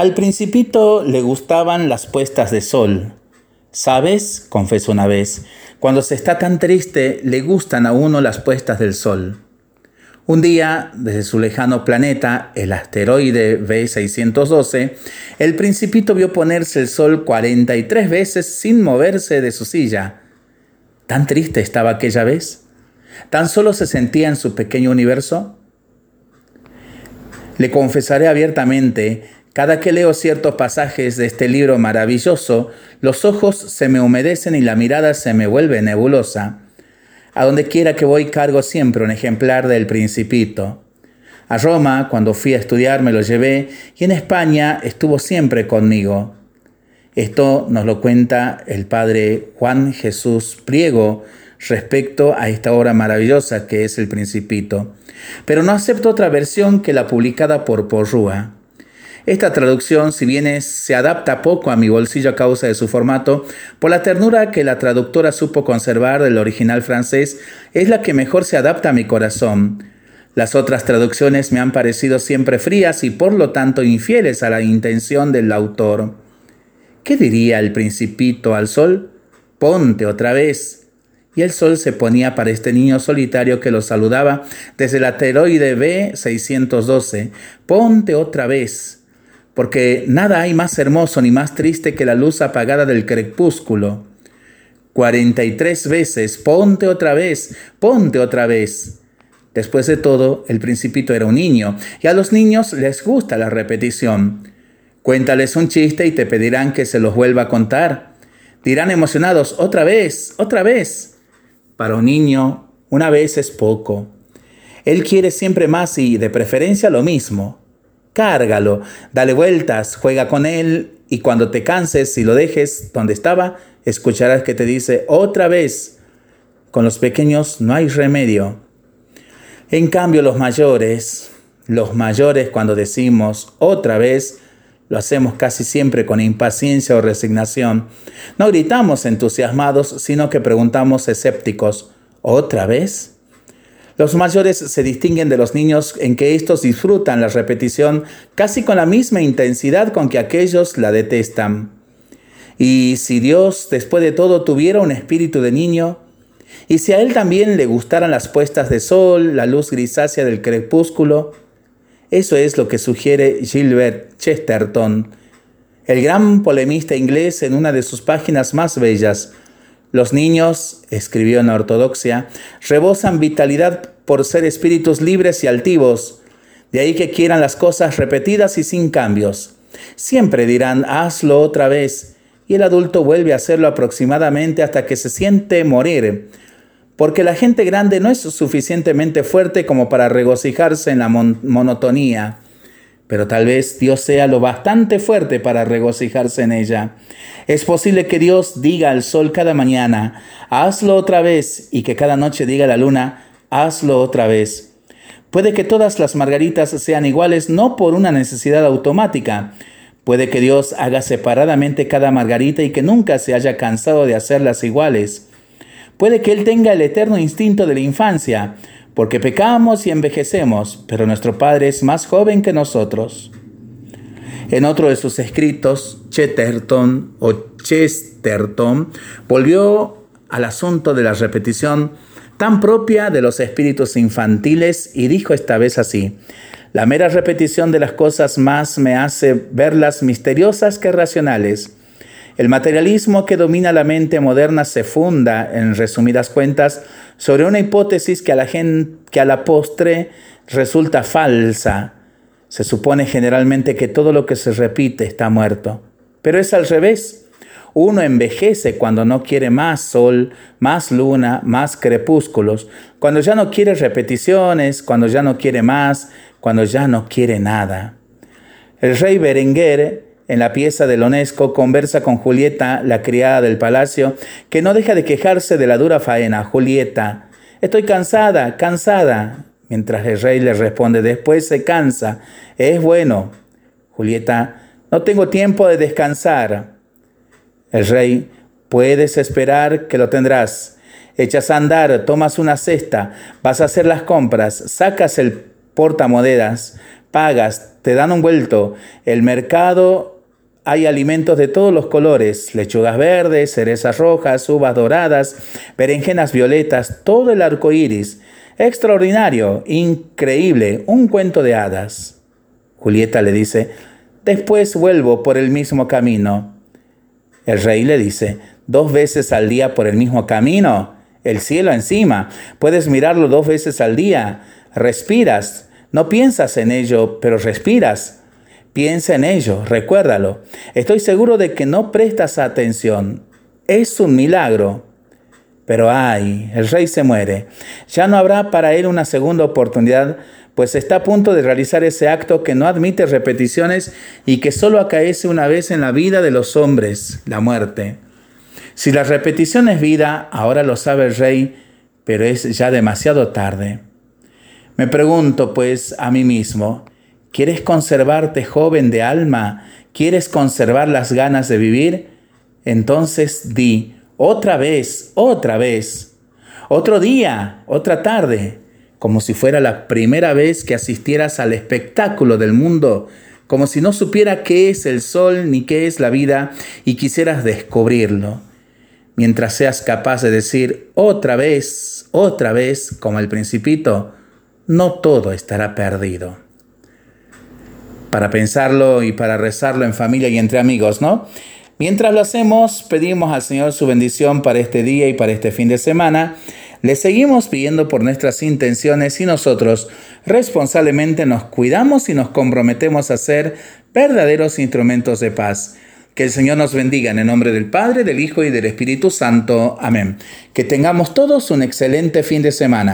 Al principito le gustaban las puestas de sol. ¿Sabes? confesó una vez, cuando se está tan triste le gustan a uno las puestas del sol. Un día, desde su lejano planeta, el asteroide B612, el principito vio ponerse el sol 43 veces sin moverse de su silla. ¿Tan triste estaba aquella vez? ¿Tan solo se sentía en su pequeño universo? Le confesaré abiertamente, cada que leo ciertos pasajes de este libro maravilloso, los ojos se me humedecen y la mirada se me vuelve nebulosa. A donde quiera que voy cargo siempre un ejemplar del Principito. A Roma, cuando fui a estudiar, me lo llevé y en España estuvo siempre conmigo. Esto nos lo cuenta el padre Juan Jesús Priego respecto a esta obra maravillosa que es el Principito. Pero no acepto otra versión que la publicada por Porrúa. Esta traducción, si bien se adapta poco a mi bolsillo a causa de su formato, por la ternura que la traductora supo conservar del original francés, es la que mejor se adapta a mi corazón. Las otras traducciones me han parecido siempre frías y por lo tanto infieles a la intención del autor. ¿Qué diría el principito al sol? Ponte otra vez. Y el sol se ponía para este niño solitario que lo saludaba desde el asteroide B612. Ponte otra vez porque nada hay más hermoso ni más triste que la luz apagada del crepúsculo. 43 veces, ponte otra vez, ponte otra vez. Después de todo, el principito era un niño, y a los niños les gusta la repetición. Cuéntales un chiste y te pedirán que se los vuelva a contar. Dirán emocionados, otra vez, otra vez. Para un niño, una vez es poco. Él quiere siempre más y de preferencia lo mismo cárgalo, dale vueltas, juega con él y cuando te canses y lo dejes donde estaba, escucharás que te dice otra vez, con los pequeños no hay remedio. En cambio los mayores, los mayores cuando decimos otra vez, lo hacemos casi siempre con impaciencia o resignación. No gritamos entusiasmados, sino que preguntamos escépticos, ¿otra vez? Los mayores se distinguen de los niños en que estos disfrutan la repetición casi con la misma intensidad con que aquellos la detestan. Y si Dios, después de todo, tuviera un espíritu de niño, y si a Él también le gustaran las puestas de sol, la luz grisácea del crepúsculo, eso es lo que sugiere Gilbert Chesterton, el gran polemista inglés en una de sus páginas más bellas, los niños, escribió en la Ortodoxia, rebosan vitalidad por ser espíritus libres y altivos. De ahí que quieran las cosas repetidas y sin cambios. Siempre dirán, hazlo otra vez. Y el adulto vuelve a hacerlo aproximadamente hasta que se siente morir. Porque la gente grande no es suficientemente fuerte como para regocijarse en la monotonía pero tal vez Dios sea lo bastante fuerte para regocijarse en ella. Es posible que Dios diga al sol cada mañana, hazlo otra vez, y que cada noche diga a la luna, hazlo otra vez. Puede que todas las margaritas sean iguales no por una necesidad automática. Puede que Dios haga separadamente cada margarita y que nunca se haya cansado de hacerlas iguales. Puede que Él tenga el eterno instinto de la infancia, porque pecamos y envejecemos, pero nuestro Padre es más joven que nosotros. En otro de sus escritos, Chesterton o Chesterton volvió al asunto de la repetición tan propia de los espíritus infantiles y dijo esta vez así, la mera repetición de las cosas más me hace verlas misteriosas que racionales. El materialismo que domina la mente moderna se funda, en resumidas cuentas, sobre una hipótesis que a la, gente, que a la postre resulta falsa. Se supone generalmente que todo lo que se repite está muerto. Pero es al revés. Uno envejece cuando no quiere más sol, más luna, más crepúsculos, cuando ya no quiere repeticiones, cuando ya no quiere más, cuando ya no quiere nada. El rey Berenguer en la pieza de Lonesco conversa con Julieta, la criada del palacio, que no deja de quejarse de la dura faena. Julieta, estoy cansada, cansada. Mientras el rey le responde, después se cansa. Es bueno. Julieta, no tengo tiempo de descansar. El rey, puedes esperar que lo tendrás. Echas a andar, tomas una cesta, vas a hacer las compras, sacas el portamonedas, pagas, te dan un vuelto. El mercado hay alimentos de todos los colores, lechugas verdes, cerezas rojas, uvas doradas, berenjenas violetas, todo el arco iris. Extraordinario, increíble, un cuento de hadas. Julieta le dice, después vuelvo por el mismo camino. El rey le dice, dos veces al día por el mismo camino, el cielo encima, puedes mirarlo dos veces al día, respiras, no piensas en ello, pero respiras. Piensa en ello, recuérdalo. Estoy seguro de que no prestas atención. Es un milagro. Pero ay, el rey se muere. Ya no habrá para él una segunda oportunidad, pues está a punto de realizar ese acto que no admite repeticiones y que solo acaece una vez en la vida de los hombres, la muerte. Si la repetición es vida, ahora lo sabe el rey, pero es ya demasiado tarde. Me pregunto pues a mí mismo, ¿quieres conservarte joven de alma? ¿Quieres conservar las ganas de vivir? Entonces di, otra vez, otra vez, otro día, otra tarde, como si fuera la primera vez que asistieras al espectáculo del mundo, como si no supiera qué es el sol ni qué es la vida y quisieras descubrirlo. Mientras seas capaz de decir otra vez, otra vez, como el principito, no todo estará perdido. Para pensarlo y para rezarlo en familia y entre amigos, ¿no? Mientras lo hacemos, pedimos al Señor su bendición para este día y para este fin de semana. Le seguimos pidiendo por nuestras intenciones y nosotros responsablemente nos cuidamos y nos comprometemos a ser verdaderos instrumentos de paz. Que el Señor nos bendiga en el nombre del Padre, del Hijo y del Espíritu Santo. Amén. Que tengamos todos un excelente fin de semana.